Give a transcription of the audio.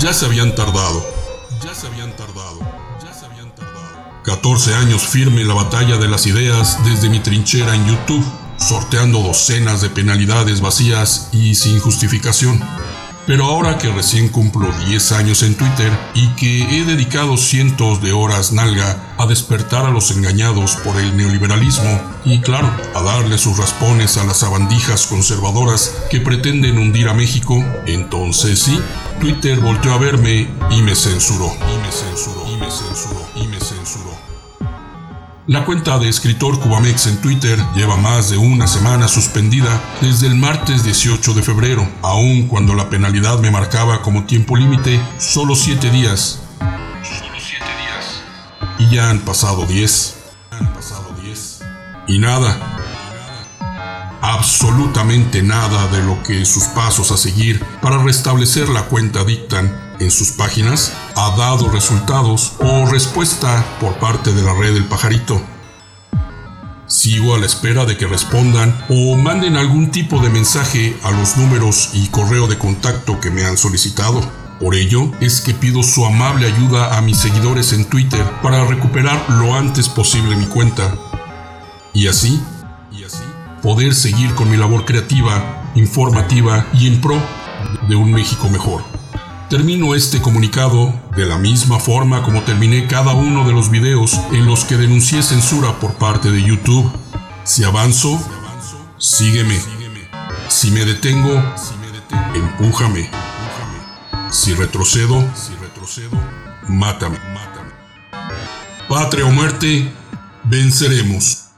Ya se habían tardado. Ya se habían tardado. Ya se habían tardado. 14 años firme en la batalla de las ideas desde mi trinchera en YouTube, sorteando docenas de penalidades vacías y sin justificación. Pero ahora que recién cumplo 10 años en Twitter y que he dedicado cientos de horas nalga a despertar a los engañados por el neoliberalismo y claro, a darle sus raspones a las sabandijas conservadoras que pretenden hundir a México, entonces sí, Twitter volteó a verme y me censuró, y me censuró, y me censuró, y me censuró. La cuenta de escritor Cubamex en Twitter lleva más de una semana suspendida desde el martes 18 de febrero, aun cuando la penalidad me marcaba como tiempo límite solo 7 días. Solo 7 días. Y ya han pasado 10. Han pasado 10. Y nada. Absolutamente nada de lo que sus pasos a seguir para restablecer la cuenta dictan en sus páginas ha dado resultados o respuesta por parte de la red del pajarito. Sigo a la espera de que respondan o manden algún tipo de mensaje a los números y correo de contacto que me han solicitado. Por ello es que pido su amable ayuda a mis seguidores en Twitter para recuperar lo antes posible mi cuenta. Y así, poder seguir con mi labor creativa, informativa y en pro de un México mejor. Termino este comunicado de la misma forma como terminé cada uno de los videos en los que denuncié censura por parte de YouTube. Si avanzo, sígueme. Si me detengo, empújame. Si retrocedo, mátame. Patria o muerte, venceremos.